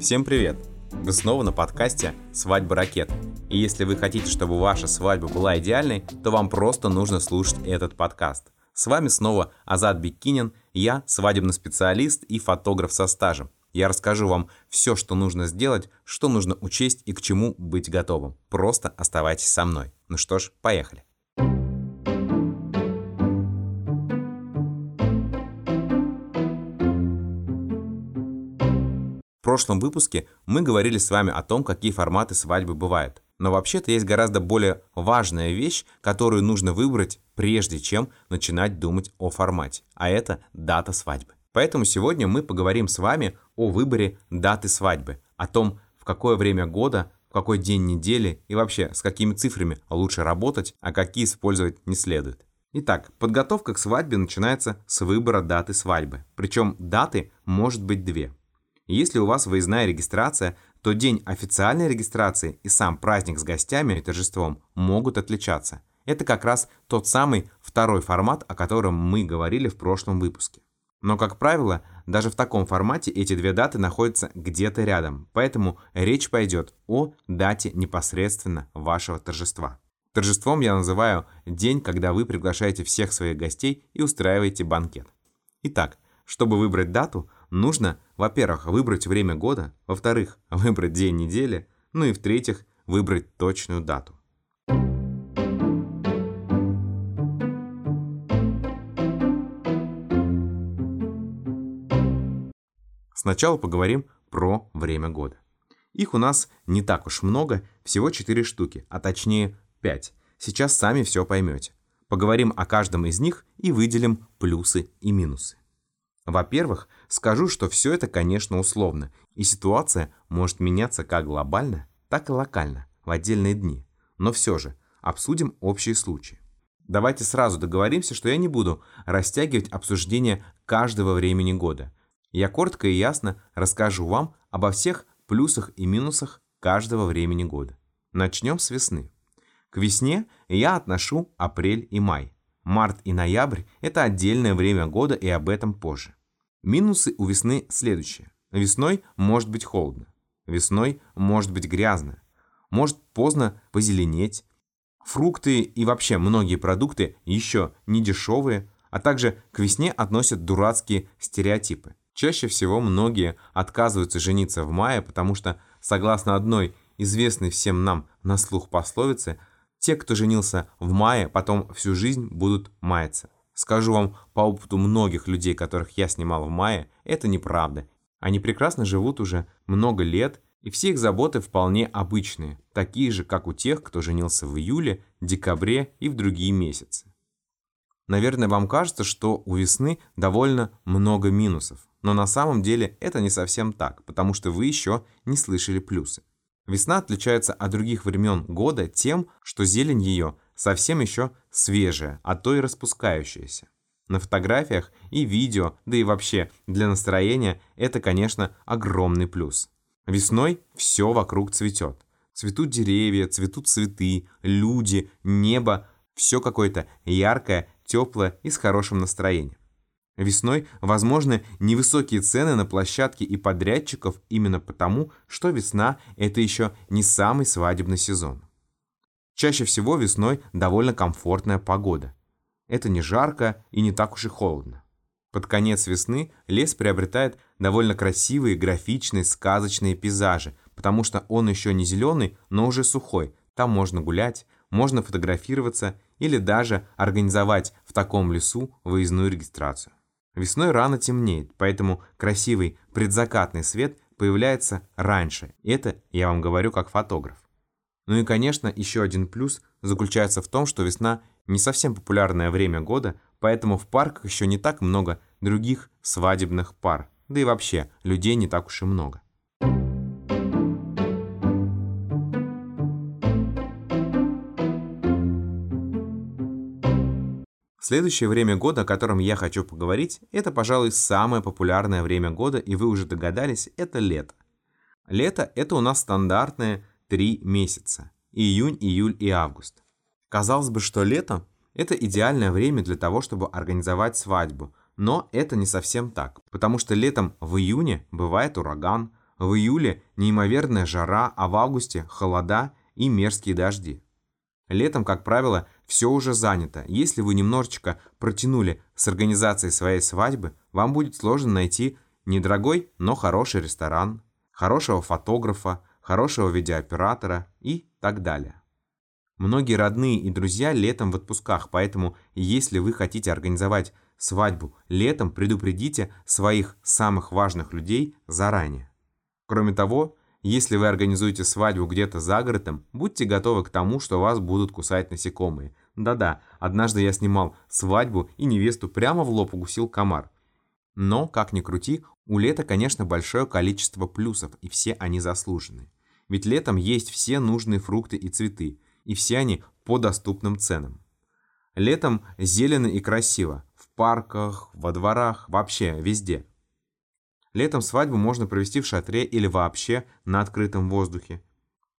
Всем привет! Вы снова на подкасте «Свадьба ракет». И если вы хотите, чтобы ваша свадьба была идеальной, то вам просто нужно слушать этот подкаст. С вами снова Азат Бекинин, я свадебный специалист и фотограф со стажем. Я расскажу вам все, что нужно сделать, что нужно учесть и к чему быть готовым. Просто оставайтесь со мной. Ну что ж, поехали. Прошлом выпуске мы говорили с вами о том, какие форматы свадьбы бывают. Но вообще-то есть гораздо более важная вещь, которую нужно выбрать, прежде чем начинать думать о формате. А это дата свадьбы. Поэтому сегодня мы поговорим с вами о выборе даты свадьбы, о том, в какое время года, в какой день недели и вообще с какими цифрами лучше работать, а какие использовать не следует. Итак, подготовка к свадьбе начинается с выбора даты свадьбы. Причем даты может быть две. Если у вас выездная регистрация, то день официальной регистрации и сам праздник с гостями и торжеством могут отличаться. Это как раз тот самый второй формат, о котором мы говорили в прошлом выпуске. Но, как правило, даже в таком формате эти две даты находятся где-то рядом, поэтому речь пойдет о дате непосредственно вашего торжества. Торжеством я называю день, когда вы приглашаете всех своих гостей и устраиваете банкет. Итак, чтобы выбрать дату, нужно, во-первых, выбрать время года, во-вторых, выбрать день недели, ну и в-третьих, выбрать точную дату. Сначала поговорим про время года. Их у нас не так уж много, всего 4 штуки, а точнее 5. Сейчас сами все поймете. Поговорим о каждом из них и выделим плюсы и минусы. Во-первых, скажу, что все это, конечно, условно, и ситуация может меняться как глобально, так и локально, в отдельные дни. Но все же, обсудим общие случаи. Давайте сразу договоримся, что я не буду растягивать обсуждение каждого времени года. Я коротко и ясно расскажу вам обо всех плюсах и минусах каждого времени года. Начнем с весны. К весне я отношу апрель и май. Март и ноябрь – это отдельное время года и об этом позже. Минусы у весны следующие. Весной может быть холодно. Весной может быть грязно. Может поздно позеленеть. Фрукты и вообще многие продукты еще не дешевые, а также к весне относят дурацкие стереотипы. Чаще всего многие отказываются жениться в мае, потому что, согласно одной известной всем нам на слух пословице, те, кто женился в мае, потом всю жизнь будут маяться. Скажу вам по опыту многих людей, которых я снимал в мае, это неправда. Они прекрасно живут уже много лет, и все их заботы вполне обычные, такие же, как у тех, кто женился в июле, декабре и в другие месяцы. Наверное, вам кажется, что у весны довольно много минусов, но на самом деле это не совсем так, потому что вы еще не слышали плюсы. Весна отличается от других времен года тем, что зелень ее – совсем еще свежая, а то и распускающаяся. На фотографиях и видео, да и вообще для настроения это, конечно, огромный плюс. Весной все вокруг цветет. Цветут деревья, цветут цветы, люди, небо, все какое-то яркое, теплое и с хорошим настроением. Весной возможны невысокие цены на площадки и подрядчиков именно потому, что весна – это еще не самый свадебный сезон. Чаще всего весной довольно комфортная погода. Это не жарко и не так уж и холодно. Под конец весны лес приобретает довольно красивые, графичные, сказочные пейзажи, потому что он еще не зеленый, но уже сухой. Там можно гулять, можно фотографироваться или даже организовать в таком лесу выездную регистрацию. Весной рано темнеет, поэтому красивый предзакатный свет появляется раньше. Это я вам говорю как фотограф. Ну и, конечно, еще один плюс заключается в том, что весна не совсем популярное время года, поэтому в парках еще не так много других свадебных пар. Да и вообще, людей не так уж и много. Следующее время года, о котором я хочу поговорить, это, пожалуй, самое популярное время года, и вы уже догадались, это лето. Лето – это у нас стандартное три месяца – июнь, июль и август. Казалось бы, что лето – это идеальное время для того, чтобы организовать свадьбу, но это не совсем так, потому что летом в июне бывает ураган, В июле неимоверная жара, а в августе холода и мерзкие дожди. Летом, как правило, все уже занято. Если вы немножечко протянули с организацией своей свадьбы, вам будет сложно найти недорогой, но хороший ресторан, хорошего фотографа, хорошего видеооператора и так далее. Многие родные и друзья летом в отпусках, поэтому если вы хотите организовать свадьбу летом, предупредите своих самых важных людей заранее. Кроме того, если вы организуете свадьбу где-то за городом, будьте готовы к тому, что вас будут кусать насекомые. Да-да, однажды я снимал свадьбу и невесту прямо в лоб укусил комар. Но, как ни крути, у лета, конечно, большое количество плюсов, и все они заслужены. Ведь летом есть все нужные фрукты и цветы, и все они по доступным ценам. Летом зелено и красиво, в парках, во дворах, вообще везде. Летом свадьбу можно провести в шатре или вообще на открытом воздухе.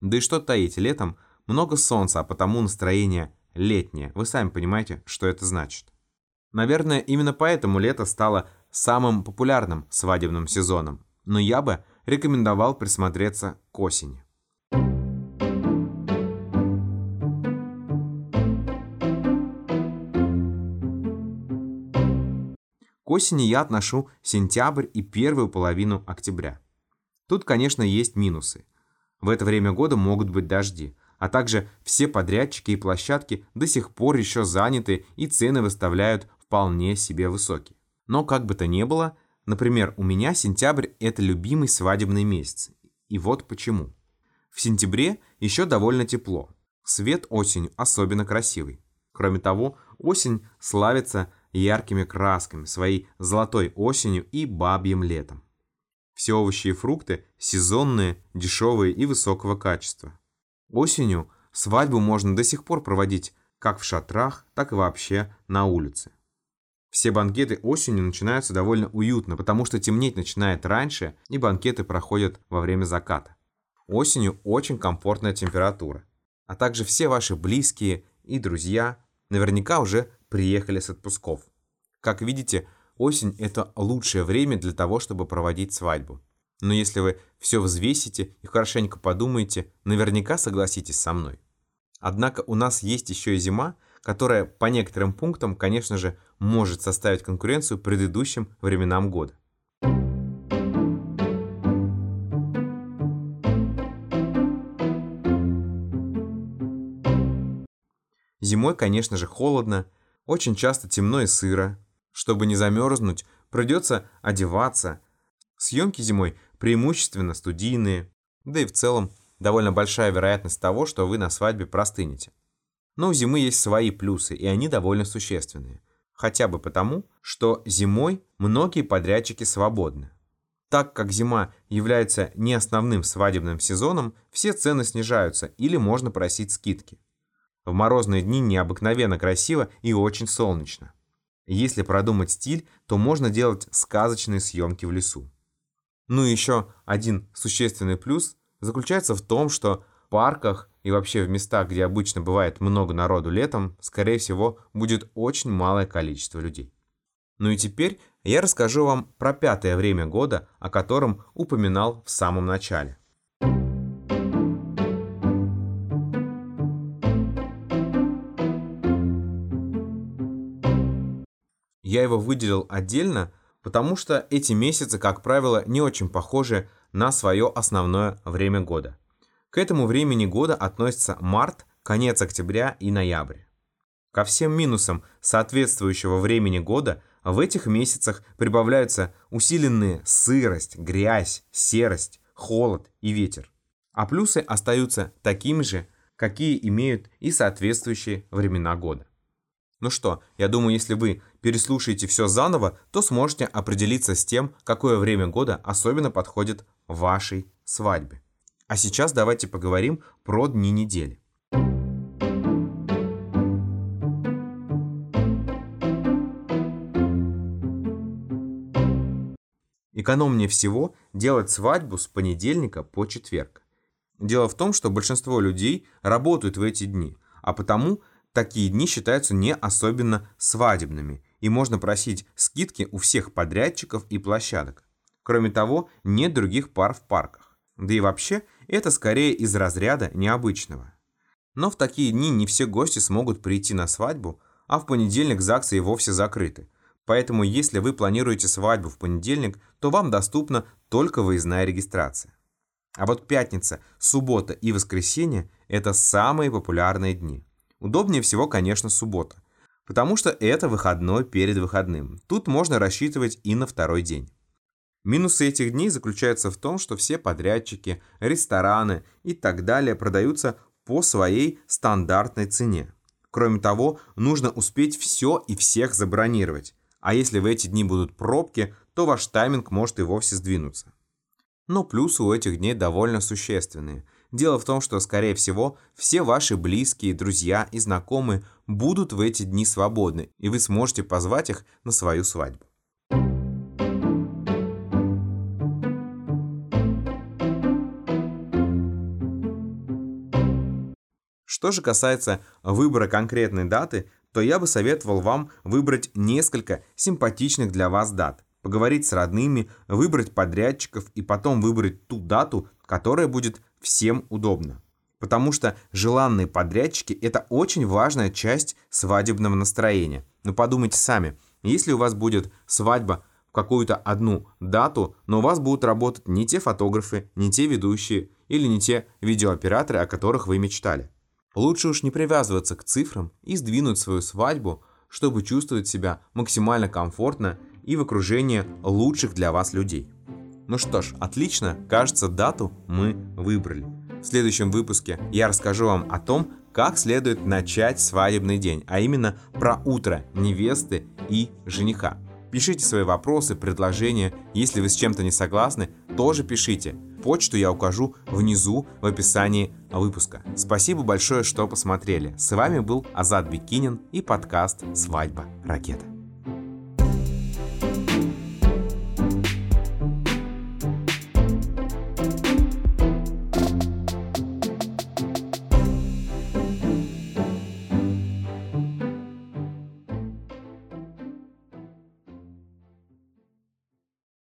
Да и что таить, летом много солнца, а потому настроение летнее. Вы сами понимаете, что это значит. Наверное, именно поэтому лето стало самым популярным свадебным сезоном. Но я бы рекомендовал присмотреться к осени. К осени я отношу сентябрь и первую половину октября. Тут, конечно, есть минусы. В это время года могут быть дожди, а также все подрядчики и площадки до сих пор еще заняты и цены выставляют вполне себе высокие. Но как бы то ни было, например, у меня сентябрь – это любимый свадебный месяц. И вот почему. В сентябре еще довольно тепло. Свет осенью особенно красивый. Кроме того, осень славится яркими красками, своей золотой осенью и бабьим летом. Все овощи и фрукты сезонные, дешевые и высокого качества. Осенью свадьбу можно до сих пор проводить как в шатрах, так и вообще на улице. Все банкеты осенью начинаются довольно уютно, потому что темнеть начинает раньше, и банкеты проходят во время заката. Осенью очень комфортная температура, а также все ваши близкие и друзья наверняка уже приехали с отпусков. Как видите, осень – это лучшее время для того, чтобы проводить свадьбу. Но если вы все взвесите и хорошенько подумаете, наверняка согласитесь со мной. Однако у нас есть еще и зима, которая по некоторым пунктам, конечно же, может составить конкуренцию предыдущим временам года. Зимой, конечно же, холодно, очень часто темно и сыро. Чтобы не замерзнуть, придется одеваться. Съемки зимой преимущественно студийные, да и в целом довольно большая вероятность того, что вы на свадьбе простынете. Но у зимы есть свои плюсы, и они довольно существенные. Хотя бы потому, что зимой многие подрядчики свободны. Так как зима является не основным свадебным сезоном, все цены снижаются или можно просить скидки. В морозные дни необыкновенно красиво и очень солнечно. Если продумать стиль, то можно делать сказочные съемки в лесу. Ну и еще один существенный плюс заключается в том, что в парках и вообще в местах, где обычно бывает много народу летом, скорее всего, будет очень малое количество людей. Ну и теперь я расскажу вам про пятое время года, о котором упоминал в самом начале. Я его выделил отдельно, потому что эти месяцы, как правило, не очень похожи на свое основное время года. К этому времени года относятся март, конец октября и ноябрь. Ко всем минусам соответствующего времени года в этих месяцах прибавляются усиленные сырость, грязь, серость, холод и ветер. А плюсы остаются такими же, какие имеют и соответствующие времена года. Ну что, я думаю, если вы переслушаете все заново, то сможете определиться с тем, какое время года особенно подходит вашей свадьбе. А сейчас давайте поговорим про дни недели. Экономнее всего делать свадьбу с понедельника по четверг. Дело в том, что большинство людей работают в эти дни, а потому такие дни считаются не особенно свадебными, и можно просить скидки у всех подрядчиков и площадок. Кроме того, нет других пар в парках. Да и вообще, это скорее из разряда необычного. Но в такие дни не все гости смогут прийти на свадьбу, а в понедельник ЗАГСы и вовсе закрыты. Поэтому если вы планируете свадьбу в понедельник, то вам доступна только выездная регистрация. А вот пятница, суббота и воскресенье – это самые популярные дни. Удобнее всего, конечно, суббота, потому что это выходной перед выходным. Тут можно рассчитывать и на второй день. Минусы этих дней заключаются в том, что все подрядчики, рестораны и так далее продаются по своей стандартной цене. Кроме того, нужно успеть все и всех забронировать. А если в эти дни будут пробки, то ваш тайминг может и вовсе сдвинуться. Но плюсы у этих дней довольно существенные. Дело в том, что, скорее всего, все ваши близкие, друзья и знакомые будут в эти дни свободны, и вы сможете позвать их на свою свадьбу. Что же касается выбора конкретной даты, то я бы советовал вам выбрать несколько симпатичных для вас дат, поговорить с родными, выбрать подрядчиков и потом выбрать ту дату, которая будет всем удобна. Потому что желанные подрядчики – это очень важная часть свадебного настроения. Но подумайте сами, если у вас будет свадьба в какую-то одну дату, но у вас будут работать не те фотографы, не те ведущие или не те видеооператоры, о которых вы мечтали. Лучше уж не привязываться к цифрам и сдвинуть свою свадьбу, чтобы чувствовать себя максимально комфортно и в окружении лучших для вас людей. Ну что ж, отлично, кажется, дату мы выбрали. В следующем выпуске я расскажу вам о том, как следует начать свадебный день, а именно про утро невесты и жениха. Пишите свои вопросы, предложения. Если вы с чем-то не согласны, тоже пишите. Почту я укажу внизу в описании выпуска. Спасибо большое, что посмотрели. С вами был Азат Бикинин и подкаст «Свадьба. Ракета».